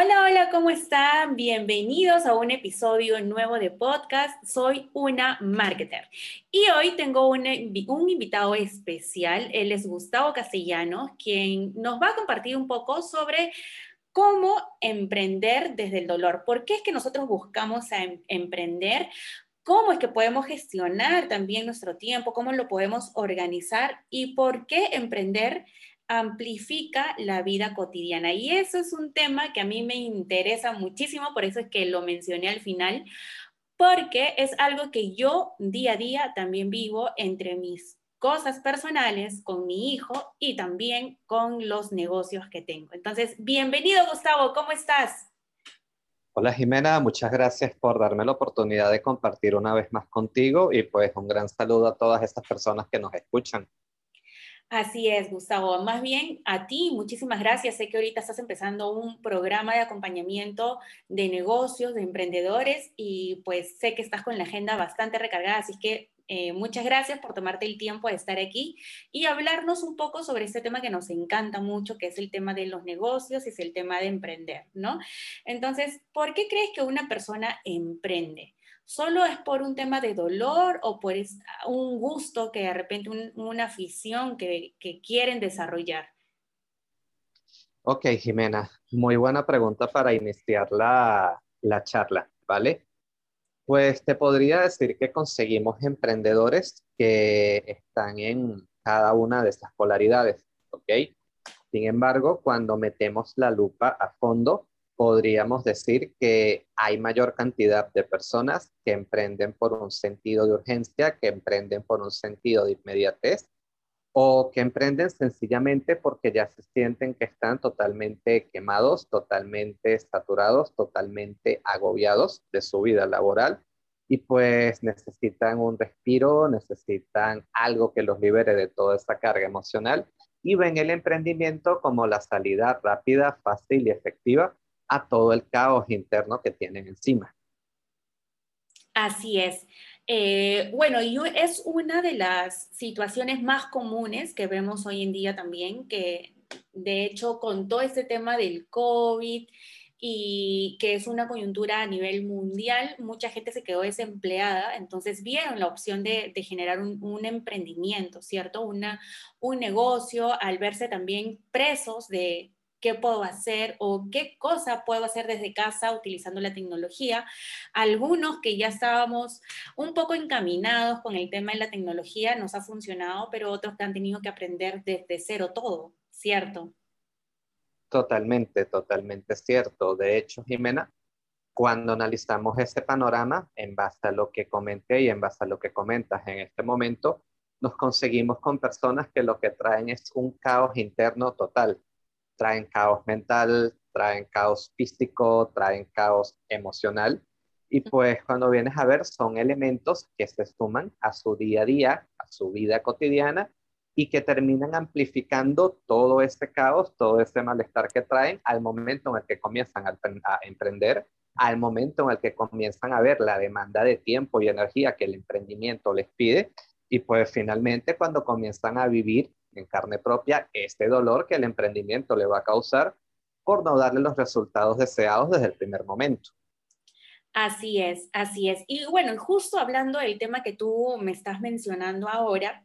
Hola, hola, ¿cómo están? Bienvenidos a un episodio nuevo de podcast. Soy una marketer y hoy tengo un, invitado especial. Él es Gustavo Castellanos, quien nos va a compartir un poco sobre cómo emprender desde el dolor. ¿Por qué es que nosotros buscamos em, emprender? ¿Cómo es que podemos gestionar también nuestro tiempo? ¿Cómo lo podemos organizar? ¿Y por qué emprender? Amplifica la vida cotidiana. Y eso es un tema que a mí me interesa muchísimo, por eso es que lo mencioné al final, porque es algo que yo día a día también vivo entre mis cosas personales con mi hijo y también con los negocios que tengo. Entonces, bienvenido Gustavo, ¿cómo estás? Hola Jimena, muchas gracias por darme la oportunidad de compartir una vez más contigo y pues un gran saludo a todas estas personas que nos escuchan. Así es, Gustavo. Más bien a ti, muchísimas gracias. Sé que ahorita estás empezando un programa de acompañamiento de negocios, de emprendedores y pues sé que estás con la agenda bastante recargada, así que eh, muchas gracias por tomarte el tiempo de estar aquí y hablarnos un poco sobre este tema que nos encanta mucho, que es el tema de los negocios y es el tema de emprender, ¿no? Entonces, ¿por qué crees que una persona emprende? ¿Solo es por un tema de dolor o por un gusto que de repente, una afición que, quieren desarrollar? Ok, Jimena, muy buena pregunta para iniciar la, la sin ¿vale? Pues te podría decir que conseguimos emprendedores que están en cada una de estas polaridades, ¿ok? Sin embargo, cuando metemos la lupa a fondo, podríamos decir que hay mayor cantidad de personas que emprenden por un sentido de urgencia, que emprenden por un sentido de inmediatez o que emprenden sencillamente porque ya se sienten que están totalmente quemados, totalmente saturados, totalmente agobiados de su vida laboral y pues necesitan un respiro, necesitan algo que los libere de toda esa carga emocional y ven el emprendimiento como la salida rápida, fácil y efectiva a todo el caos interno que tienen encima. Así es. Eh, bueno, y es una de las situaciones más comunes que vemos hoy en día también, que de hecho con todo este tema del COVID y que es una coyuntura a nivel mundial, mucha gente se quedó desempleada, entonces vieron la opción de, generar un, un, emprendimiento, ¿cierto? Una, un negocio, al verse también presos de, qué puedo hacer o qué cosa puedo hacer desde casa utilizando la tecnología. Algunos que ya estábamos un poco encaminados con el tema de la tecnología nos ha funcionado, pero otros que han tenido que aprender desde cero todo, ¿cierto? Totalmente, totalmente cierto. De hecho, Jimena, cuando analizamos este panorama en base a lo que comenté y en base a lo que comentas en este momento, nos conseguimos con personas que lo que traen es un caos interno total traen caos mental, traen caos físico, traen caos emocional. Y pues cuando vienes a ver, son elementos que se suman a su día a día, a su vida cotidiana y que terminan amplificando todo ese caos, todo ese malestar que traen al momento en el que comienzan a, a emprender, al momento en el que comienzan a ver la demanda de tiempo y energía que el emprendimiento les pide y pues finalmente cuando comienzan a vivir en carne propia este dolor que el emprendimiento le va a causar por no darle los resultados deseados desde el primer momento. Así es, así es. Y bueno, justo hablando del tema que tú me estás mencionando ahora,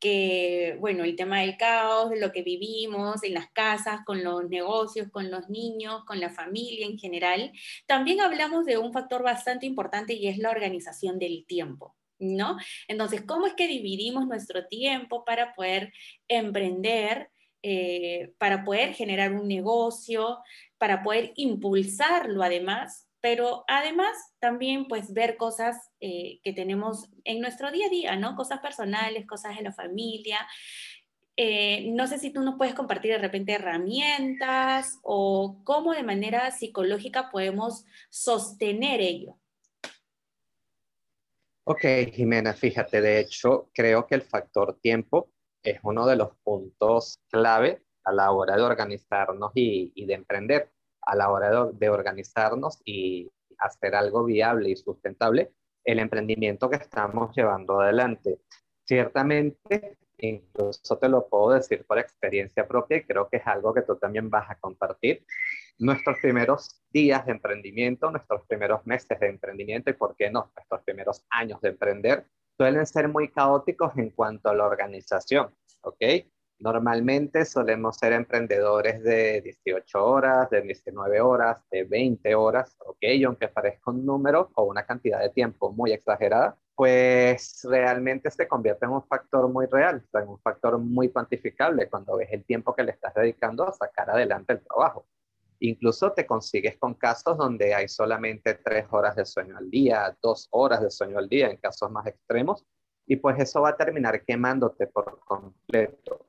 que bueno, el tema del caos, de lo que vivimos en las casas, con los negocios, con los niños, con la familia en general, también hablamos de un factor bastante importante y es la organización del tiempo. ¿No? Entonces, ¿cómo es que dividimos nuestro tiempo para poder emprender, eh, para poder generar un negocio, para poder impulsarlo además? Pero además también pues ver cosas eh, que tenemos en nuestro día a día, ¿no? Cosas personales, cosas de la familia. Eh, no sé si tú nos puedes compartir de repente herramientas o cómo de manera psicológica podemos sostener ello. Ok, Jimena, fíjate, de hecho, creo que el factor tiempo es uno de los puntos clave a la hora de organizarnos y, de emprender, a la hora de, organizarnos y hacer algo viable y sustentable, el emprendimiento que estamos llevando adelante. Ciertamente, incluso te lo puedo decir por experiencia propia y creo que es algo que tú también vas a compartir. Nuestros primeros días de emprendimiento, nuestros primeros meses de emprendimiento y, ¿por qué no?, nuestros primeros años de emprender suelen ser muy caóticos en cuanto a la organización, ¿ok? Normalmente solemos ser emprendedores de 18 horas, de 19 horas, de 20 horas, ¿ok? Y aunque parezca un número o una cantidad de tiempo muy exagerada, pues realmente se convierte en un factor muy real, en un factor muy cuantificable cuando ves el tiempo que le estás dedicando a sacar adelante el trabajo. Incluso te consigues con casos donde hay solamente tres horas de sueño al día, dos horas de sueño al día en casos más extremos, y pues eso va a terminar quemándote por completo.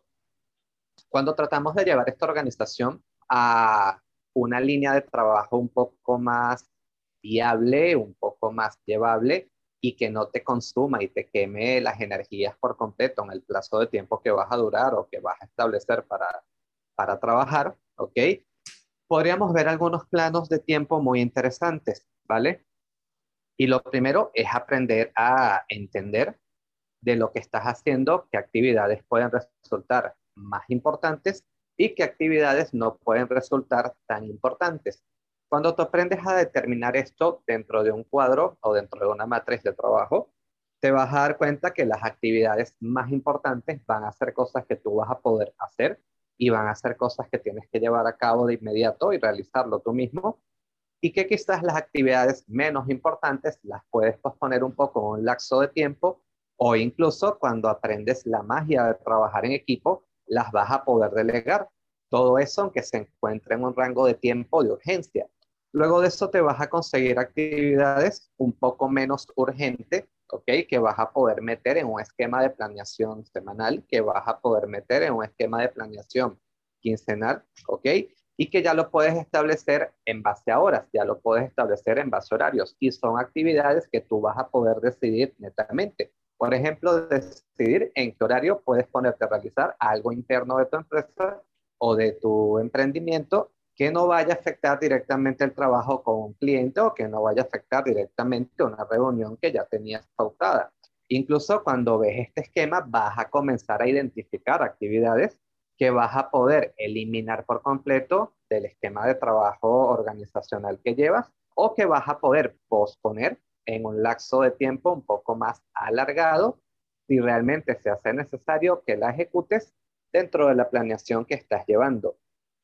Cuando tratamos de llevar esta organización a una línea de trabajo un poco más viable, un poco más llevable y que no te consuma y te queme las energías por completo en el plazo de tiempo que vas a durar o que vas a establecer para, para trabajar, ¿ok? Podríamos ver algunos planos de tiempo muy interesantes, ¿vale? Y lo primero es aprender a entender de lo que estás haciendo, qué actividades pueden resultar más importantes y qué actividades no pueden resultar tan importantes. Cuando tú aprendes a determinar esto dentro de un cuadro o dentro de una matriz de trabajo, te vas a dar cuenta que las actividades más importantes van a ser cosas que tú vas a poder hacer y van a ser cosas que tienes que llevar a cabo de inmediato y realizarlo tú mismo y que quizás las actividades menos importantes las puedes posponer un poco en un lapso de tiempo o incluso cuando aprendes la magia de trabajar en equipo, las vas a poder delegar. Todo eso aunque se encuentre en un rango de tiempo de urgencia. Luego de eso te vas a conseguir actividades un poco menos urgentes, ¿ok? Que vas a poder meter en un esquema de planeación semanal, que vas a poder meter en un esquema de planeación quincenal, ¿ok? Y que ya lo puedes establecer en base a horas, ya lo puedes establecer en base a horarios. Y son actividades que tú vas a poder decidir netamente. Por ejemplo, decidir en qué horario puedes ponerte a realizar algo interno de tu empresa o de tu emprendimiento que no vaya a afectar directamente el trabajo con un cliente o que no vaya a afectar directamente una reunión que ya tenías pautada. Incluso cuando ves este esquema, vas a comenzar a identificar actividades que vas a poder eliminar por completo del esquema de trabajo organizacional que llevas o que vas a poder posponer en un lapso de tiempo un poco más alargado si realmente se hace necesario que la ejecutes dentro de la planeación que estás llevando.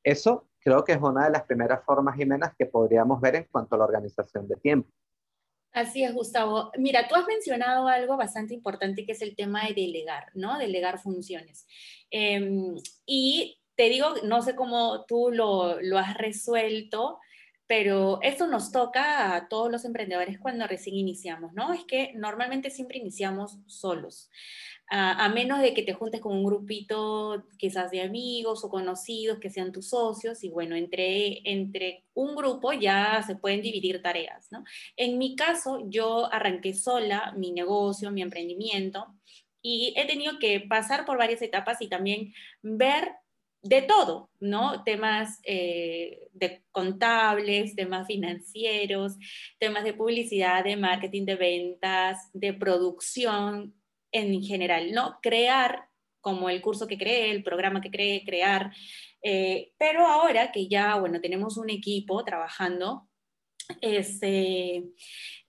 Eso creo que es una de las primeras formas, Jimena, que podríamos ver en cuanto a la organización de tiempo. Así es, Gustavo. Mira, tú has mencionado algo bastante importante que es el tema de delegar, ¿no? Delegar funciones. Em, y te digo, no sé cómo tú lo, lo has resuelto, pero eso nos toca a todos los emprendedores cuando recién iniciamos, ¿no? Es que normalmente siempre iniciamos solos. A, menos de que te juntes con un grupito quizás de amigos o conocidos que sean tus socios y bueno, entre, entre un grupo ya se pueden dividir tareas, ¿no? En mi caso, yo arranqué sola mi negocio, mi emprendimiento y he tenido que pasar por varias etapas y también ver de todo, ¿no? Temas eh, de contables, temas financieros, temas de publicidad, de marketing, de ventas, de producción en general, ¿no? Crear, como el curso que creé, el programa que creé, crear. Eh, pero ahora que ya, bueno, tenemos un equipo trabajando, este,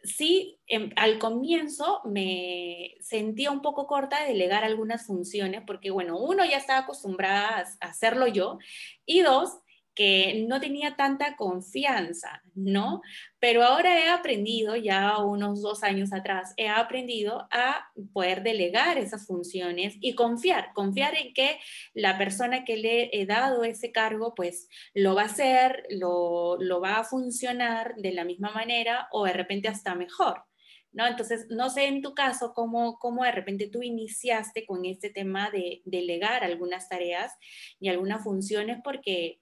sí, em, al comienzo me sentía un poco corta de delegar algunas funciones, porque bueno, uno ya estaba acostumbrada a hacerlo yo, y dos, que no tenía tanta confianza, ¿no? Pero ahora he aprendido, ya unos dos años atrás, he aprendido a poder delegar esas funciones y confiar, confiar en que la persona que le he dado ese cargo, pues lo va a hacer, lo, va a funcionar de la misma manera o de repente hasta mejor. ¿No? Entonces, no sé en tu caso cómo, cómo de repente tú iniciaste con este tema de delegar algunas tareas y algunas funciones, porque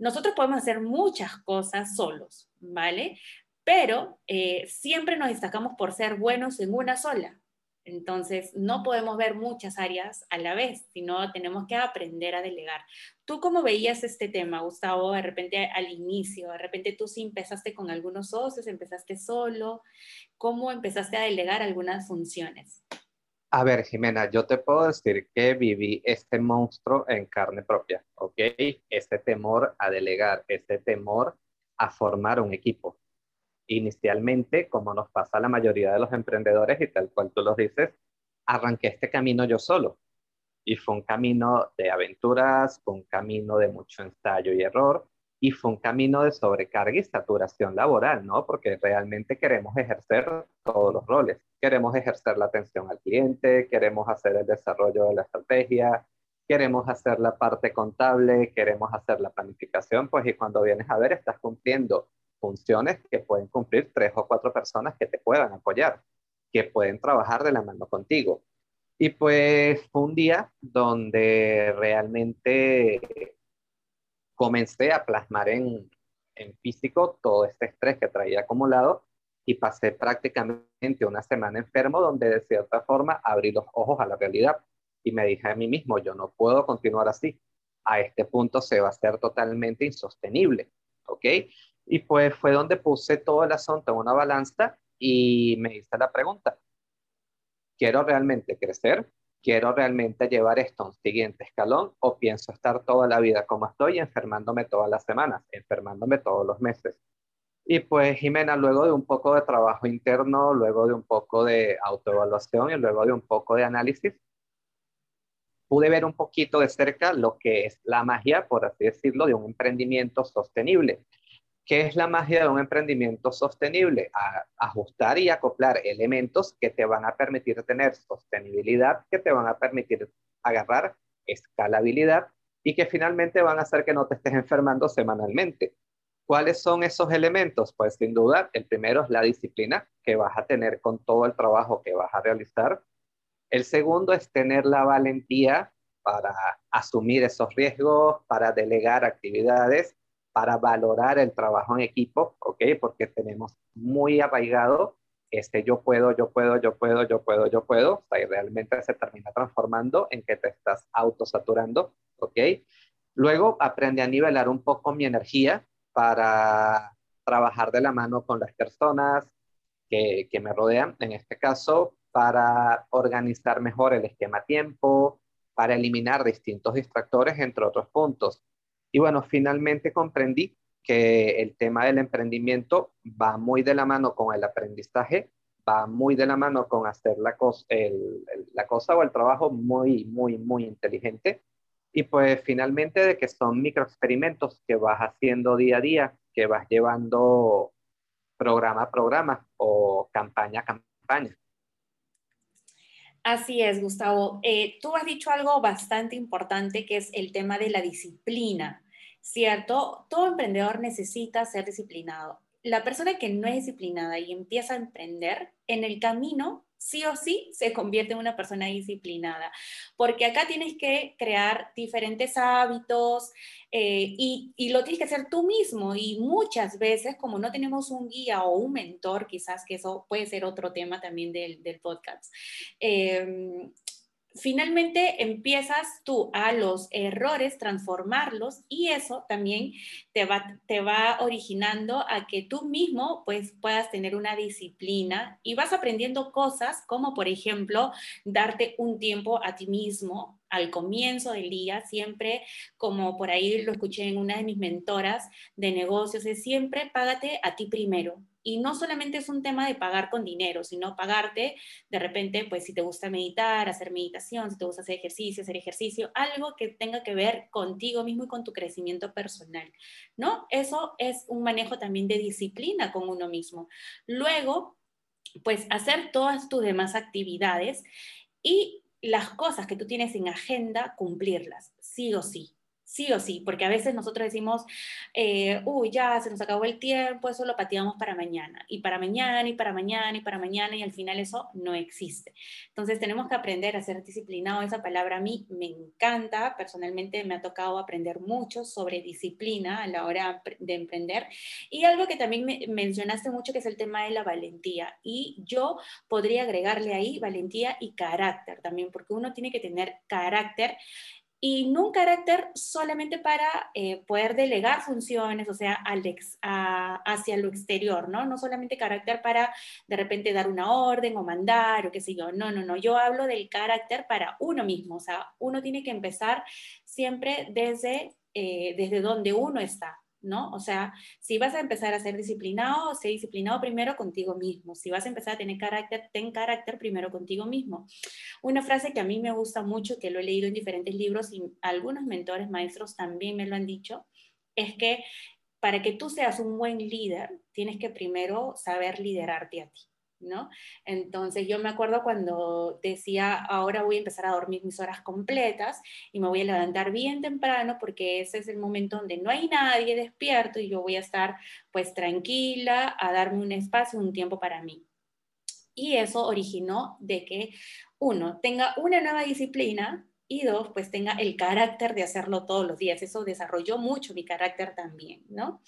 nosotros podemos hacer muchas cosas solos, ¿vale? Pero eh, siempre nos destacamos por ser buenos en una sola. Entonces, no podemos ver muchas áreas a la vez, sino tenemos que aprender a delegar. ¿Tú cómo veías este tema, Gustavo, de repente al inicio? De repente tú sí empezaste con algunos socios, empezaste solo. ¿Cómo empezaste a delegar algunas funciones? A ver, Jimena, yo te puedo decir que viví este monstruo en carne propia, ¿ok? Este temor a delegar, este temor a formar un equipo. Inicialmente, como nos pasa a la mayoría de los emprendedores y tal cual tú lo dices, arranqué este camino yo solo. Y fue un camino de aventuras, fue un camino de mucho ensayo y error, y fue un camino de sobrecarga y saturación laboral, ¿no? Porque realmente queremos ejercer todos los roles. Queremos ejercer la atención al cliente, queremos hacer el desarrollo de la estrategia, queremos hacer la parte contable, queremos hacer la planificación, pues y cuando vienes a ver estás cumpliendo funciones que pueden cumplir tres o cuatro personas que te puedan apoyar, que pueden trabajar de la mano contigo. Y pues fue un día donde realmente comencé a plasmar en, en físico todo este estrés que traía acumulado y pasé prácticamente una semana enfermo donde de cierta forma abrí los ojos a la realidad y me dije a mí mismo, yo no puedo continuar así. A este punto se va a ser totalmente insostenible, ¿ok? Y pues fue donde puse todo el asunto en una balanza y me hice la pregunta, ¿quiero realmente crecer? ¿Quiero realmente llevar esto a un siguiente escalón o pienso estar toda la vida como estoy, enfermándome todas las semanas, enfermándome todos los meses? Y pues Jimena, luego de un poco de trabajo interno, luego de un poco de autoevaluación y luego de un poco de análisis, pude ver un poquito de cerca lo que es la magia, por así decirlo, de un emprendimiento sostenible. ¿Qué es la magia de un emprendimiento sostenible? ajustar y acoplar elementos que te van a permitir tener sostenibilidad, que te van a permitir agarrar escalabilidad y que finalmente van a hacer que no te estés enfermando semanalmente. ¿Cuáles son esos elementos? Pues sin duda, el primero es la disciplina que vas a tener con todo el trabajo que vas a realizar. El segundo es tener la valentía para asumir esos riesgos, para delegar actividades para valorar el trabajo en equipo, ¿ok? Porque tenemos muy arraigado este yo puedo, yo puedo, yo puedo, yo puedo, yo puedo, realmente se termina transformando en que te estás autosaturando, ¿ok? Luego aprendí a nivelar un poco mi energía para trabajar de la mano con las personas que, que me rodean, en este caso, para organizar mejor el esquema tiempo, para eliminar distintos distractores, entre otros puntos. Y bueno, finalmente comprendí que el tema del emprendimiento va muy de la mano con el aprendizaje, va muy de la mano con hacer la cosa, la cosa o el trabajo muy, muy, muy inteligente. Y pues finalmente de que son microexperimentos que vas haciendo día a día, que vas llevando programa a programa o campaña a campaña. Así es, Gustavo. Eh, tú has dicho algo bastante importante que es el tema de la disciplina, ¿cierto? Todo emprendedor necesita ser disciplinado. La persona que no es disciplinada y empieza a emprender, en el camino sí o sí se convierte en una persona disciplinada, porque acá tienes que crear diferentes hábitos eh, y, lo tienes que hacer tú mismo y muchas veces como no tenemos un guía o un mentor, quizás que eso puede ser otro tema también del, podcast. Eh, finalmente empiezas tú a los errores transformarlos y eso también te va, te va originando a que tú mismo pues puedas tener una disciplina y vas aprendiendo cosas como por ejemplo darte un tiempo a ti mismo al comienzo del día, siempre como por ahí lo escuché en una de mis mentoras de negocios, es siempre págate a ti primero. Y no solamente es un tema de pagar con dinero, sino pagarte de repente, pues si te gusta meditar, hacer meditación, si te gusta hacer ejercicio, hacer ejercicio, algo que tenga que ver contigo mismo y con tu crecimiento personal, ¿no? Eso es un manejo también de disciplina con uno mismo. Luego, pues hacer todas tus demás actividades y las cosas que tú tienes en agenda, cumplirlas, sí o sí sí o sí, porque a veces nosotros decimos, eh, uy, ya se nos acabó el tiempo, eso lo pateamos para mañana, y para mañana, y para mañana, y para mañana, y al final eso no existe. Entonces tenemos que aprender a ser disciplinado. Esa palabra a mí me encanta, personalmente me ha tocado aprender mucho sobre disciplina a la hora de emprender. Y algo que también me mencionaste mucho, que es el tema de la valentía. Y yo podría agregarle ahí valentía y carácter también, porque uno tiene que tener carácter y no un carácter solamente para eh, poder delegar funciones, o sea, hacia lo exterior, ¿no? No solamente carácter para de repente dar una orden o mandar o qué sé yo, no, no, no, yo hablo del carácter para uno mismo, o sea, uno tiene que empezar siempre desde, eh, desde donde uno está, ¿no? O sea, si vas a empezar a ser disciplinado, sé disciplinado primero contigo mismo. Si vas a empezar a tener carácter, ten carácter primero contigo mismo. Una frase que a mí me gusta mucho, que lo he leído en diferentes libros y algunos mentores, maestros también me lo han dicho, es que para que tú seas un buen líder, tienes que primero saber liderarte a ti. ¿No? Entonces yo me acuerdo cuando decía, ahora voy a empezar a dormir mis horas completas y me voy a levantar bien temprano porque ese es el momento donde no hay nadie despierto y yo voy a estar pues tranquila, a darme un espacio, un tiempo para mí. Y eso originó de que uno tenga una nueva disciplina y dos, pues tenga el carácter de hacerlo todos los días. Eso desarrolló mucho mi carácter también, ¿no?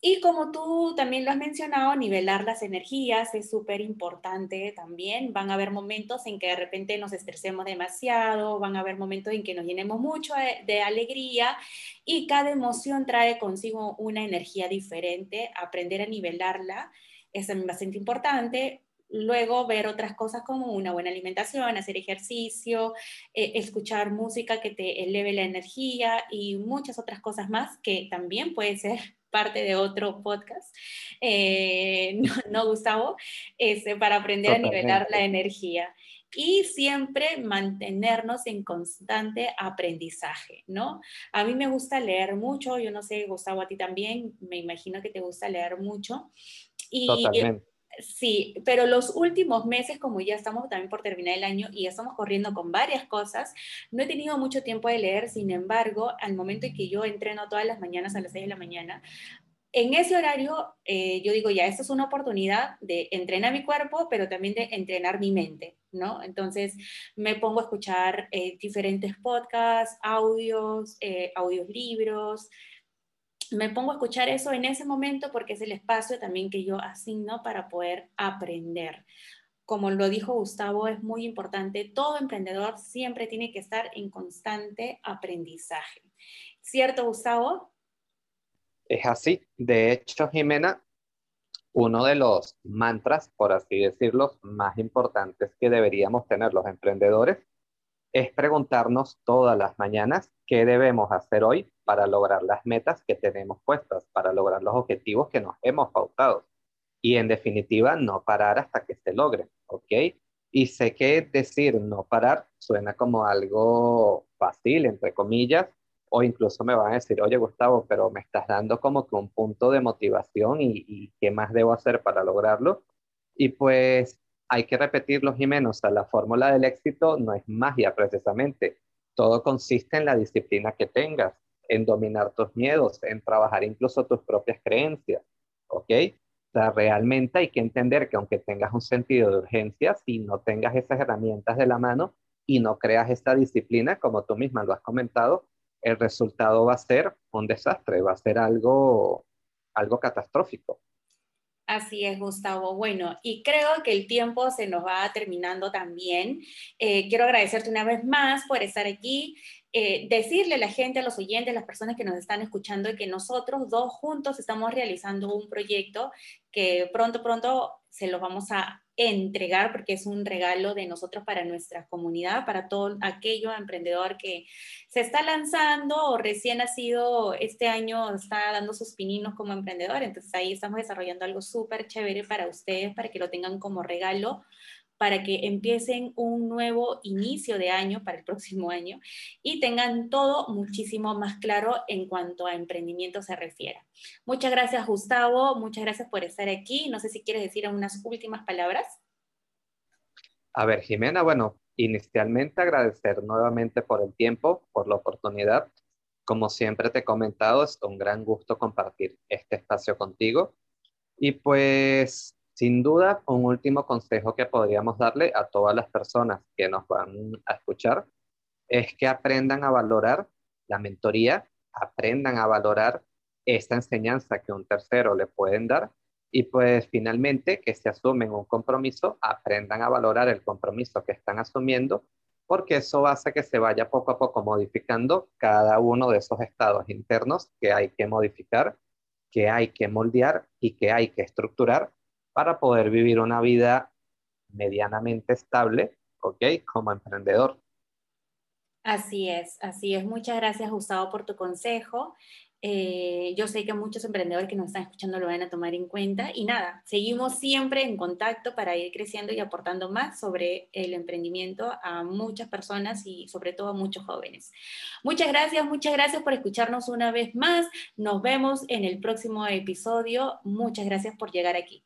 Y como tú también lo has mencionado, nivelar las energías es súper importante también. Van a haber momentos en que de repente nos estresemos demasiado, van a haber momentos en que nos llenemos mucho de, alegría y cada emoción trae consigo una energía diferente. Aprender a nivelarla es bastante importante. Luego ver otras cosas como una buena alimentación, hacer ejercicio, eh, escuchar música que te eleve la energía y muchas otras cosas más que también puede ser parte de otro podcast, eh, no, Gustavo, este, para aprender a nivelar la energía y siempre mantenernos en constante aprendizaje, ¿no? A mí me gusta leer mucho, yo no sé, Gustavo, a ti también, me imagino que te gusta leer mucho. Y, Totalmente. Sí, pero los últimos meses, como ya estamos también por terminar el año y estamos corriendo con varias cosas, no he tenido mucho tiempo de leer, sin embargo, al momento en que yo entreno todas las mañanas a las 6 de la mañana, en ese horario eh, yo digo, ya, esta es una oportunidad de entrenar mi cuerpo, pero también de entrenar mi mente, ¿no? Entonces me pongo a escuchar eh, diferentes podcasts, audios, eh, audios libros, me pongo a escuchar eso en ese momento porque es el espacio también que yo asigno para poder aprender. Como lo dijo Gustavo, es muy importante, todo emprendedor siempre tiene que estar en constante aprendizaje. ¿Cierto, Gustavo? Es así. De hecho, Jimena, uno de los mantras, por así decirlo, más importantes que deberíamos tener los emprendedores es preguntarnos todas las mañanas qué debemos hacer hoy para lograr las metas que tenemos puestas, para lograr los objetivos que nos hemos pautado. Y en definitiva, no parar hasta que se logren, ¿ok? Y sé que decir no parar suena como algo fácil, entre comillas, o incluso me van a decir, oye Gustavo, pero me estás dando como que un punto de motivación y, qué más debo hacer para lograrlo. Y pues hay que repetirlo, Jimeno, o sea, la fórmula del éxito no es magia precisamente. Todo consiste en la disciplina que tengas, en dominar tus miedos, en trabajar incluso tus propias creencias, ¿ok? O sea, realmente hay que entender que aunque tengas un sentido de urgencia, si no tengas esas herramientas de la mano y no creas esta disciplina, como tú misma lo has comentado, el resultado va a ser un desastre, va a ser algo, algo catastrófico. Así es, Gustavo. Bueno, y creo que el tiempo se nos va terminando también. Eh, quiero agradecerte una vez más por estar aquí. Eh, decirle a la gente, a los oyentes, a las personas que nos están escuchando, que nosotros dos juntos estamos realizando un proyecto que pronto, pronto se lo vamos a entregar porque es un regalo de nosotros para nuestra comunidad, para todo aquello emprendedor que se está lanzando o recién ha sido este año, está dando sus pininos como emprendedor. Entonces ahí estamos desarrollando algo súper chévere para ustedes, para que lo tengan como regalo para que empiecen un nuevo inicio de año para el próximo año y tengan todo muchísimo más claro en cuanto a emprendimiento se refiere. Muchas gracias, Gustavo. Muchas gracias por estar aquí. No sé si quieres decir unas últimas palabras. A ver, Jimena, bueno, inicialmente agradecer nuevamente por el tiempo, por la oportunidad. Como siempre te he comentado, es un gran gusto compartir este espacio contigo. Y pues sin duda, un último consejo que podríamos darle a todas las personas que nos van a escuchar es que aprendan a valorar la mentoría, aprendan a valorar esta enseñanza que un tercero le pueden dar y pues finalmente que se asumen un compromiso, aprendan a valorar el compromiso que están asumiendo porque eso hace que se vaya poco a poco modificando cada uno de esos estados internos que hay que modificar, que hay que moldear y que hay que estructurar para poder vivir una vida medianamente estable, ¿ok? Como emprendedor. Así es, así es. Muchas gracias, Gustavo, por tu consejo. Eh, yo sé que muchos emprendedores que nos están escuchando lo van a tomar en cuenta y nada, seguimos siempre en contacto para ir creciendo y aportando más sobre el emprendimiento a muchas personas y sobre todo a muchos jóvenes. Muchas gracias, muchas gracias por escucharnos una vez más. Nos vemos en el próximo episodio. Muchas gracias por llegar aquí.